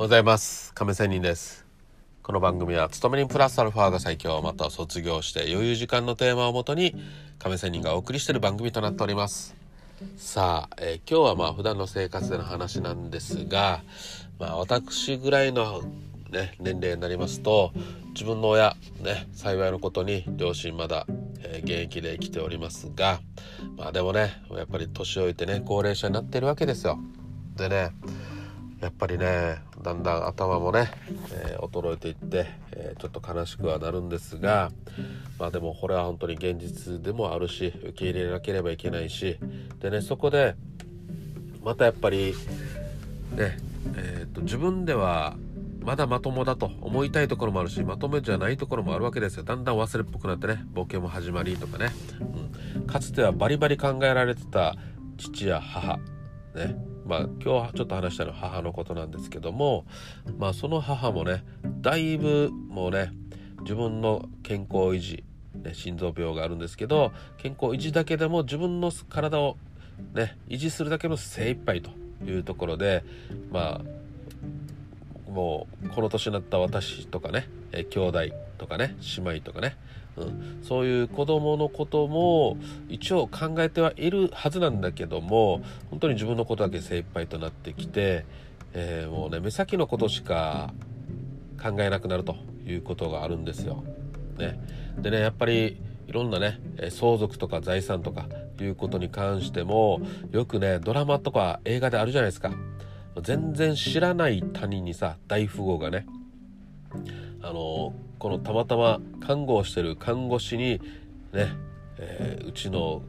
ございます。亀仙人です。この番組は勤めにプラスアルファが最強または卒業して余裕時間のテーマをもとに亀仙人がお送りしている番組となっております。さあ、えー、今日はまあ普段の生活での話なんですがまあ私ぐらいのね年齢になりますと自分の親ね幸いのことに両親まだ、え、現役で生きておりますがまあでもねやっぱり年老いてね高齢者になってるわけですよ。でねやっぱりねだんだん頭もね、えー、衰えていって、えー、ちょっと悲しくはなるんですがまあでもこれは本当に現実でもあるし受け入れなければいけないしでねそこでまたやっぱりねえーと、自分ではまだまともだと思いたいところもあるしまとめじゃないところもあるわけですよ。だんだん忘れっぽくなってねボケも始まりとかね、うん、かつてはバリバリ考えられてた父や母ね。まあ今日はちょっと話したのは母のことなんですけどもまあその母もねだいぶもうね自分の健康維持、ね、心臓病があるんですけど健康維持だけでも自分の体をね維持するだけの精一杯というところでまあもうこの年になった私とかね、兄弟とかね姉妹とかね。うん、そういう子供のことも一応考えてはいるはずなんだけども本当に自分のことだけ精一杯となってきて、えー、もうね目先のことしか考えなくなるということがあるんですよ。ね、でねやっぱりいろんなね相続とか財産とかいうことに関してもよくねドラマとか映画であるじゃないですか。全然知らない他人にさ大富豪がねあのこのたまたま看護をしてる看護師にね、えー、うちの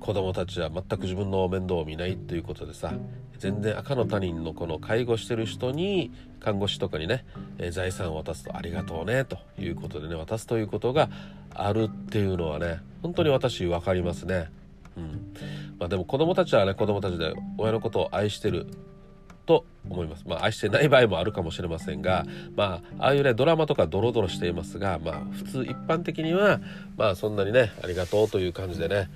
子供たちは全く自分の面倒を見ないということでさ全然赤の他人のこの介護してる人に看護師とかにね、えー、財産を渡すとありがとうねということでね渡すということがあるっていうのはね本当に私分かりますね。うんまあ、でも子供たちはね子供たちで親のことを愛してると思います。まあ、愛してない場合もあるかもしれませんが、まあ、ああいうね、ドラマとかドロドロしていますが、まあ、普通一般的には、まあ、そんなにね、ありがとうという感じでね、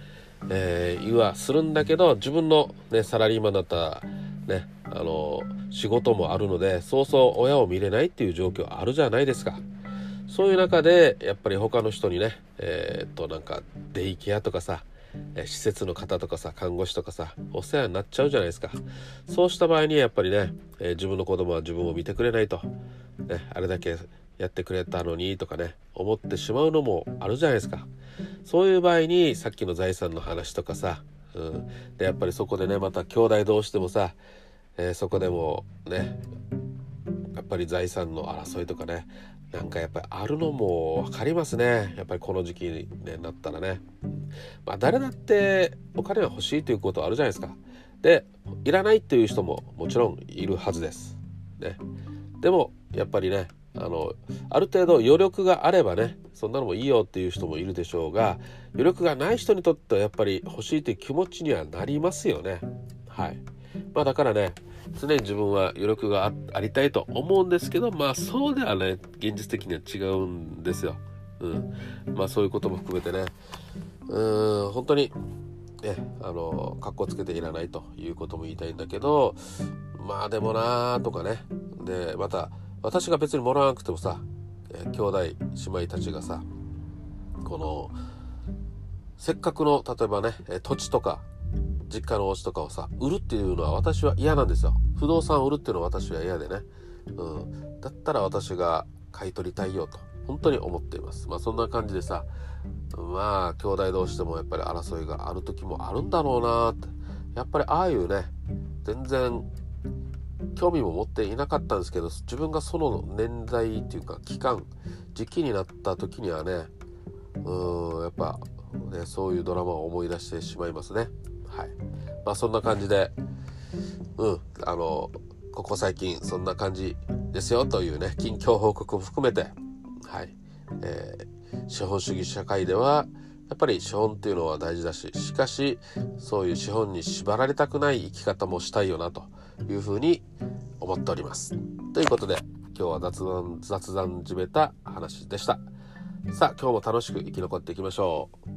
えー、言わするんだけど、自分のね、サラリーマンだったら、ね、あの、仕事もあるので、そうそう親を見れないっていう状況あるじゃないですか。そういう中で、やっぱり他の人にね、えー、っと、なんか、デイケアとかさ、施設の方とかさ看護師とかさお世話になっちゃうじゃないですか。そうした場合にやっぱりね、え自分の子供は自分を見てくれないと、ね、あれだけやってくれたのにとかね思ってしまうのもあるじゃないですか。そういう場合にさっきの財産の話とかさ、うん、でやっぱりそこでねまた兄弟同士でもさ、えー、そこでもねやっぱり財産の争いとかねなんかやっぱりあるのも分かりますね。やっぱりこの時期になったらね。まあ誰だってお金が欲しいということはあるじゃないですか。でいらないっていう人ももちろんいるはずです。ね。でもやっぱりねあのある程度余力があればねそんなのもいいよっていう人もいるでしょうが余力がない人にとってはやっぱり欲しいという気持ちにはなりますよね。はい。まあだからね常に自分は余力がありたいと思うんですけどまあそうではね現実的には違うんですよ。うん、まあそういうことも含めてね。うん本当にねあの格好つけていらないということも言いたいんだけどまあでもなーとかね。でまた私が別にもらわなくてもさ、兄弟姉妹たちがさこのせっかくの例えばね土地とか実家のお家とかをさ売るっていうのは私は嫌なんですよ。不動産を売るっていうのは私は嫌でね、うん、だったら私が買い取りたいよと。本当に思っています。まあそんな感じでさまあ兄弟同士でもやっぱり争いがある時もあるんだろうなって。やっぱりああいうね全然興味も持っていなかったんですけど自分がその年代っていうか期間時期になった時にはねうんやっぱねそういうドラマを思い出してしまいますね。はい。まあそんな感じでうんあのここ最近そんな感じですよというね近況報告も含めてはい、えー、資本主義社会ではやっぱり資本っていうのは大事だししかしそういう資本に縛られたくない生き方もしたいよなというふうに思っております。ということで今日は雑談雑談じめた話でした。さあ今日も楽しく生き残っていきましょう。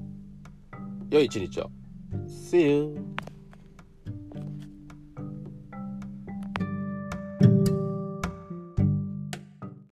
良い一日を。See you.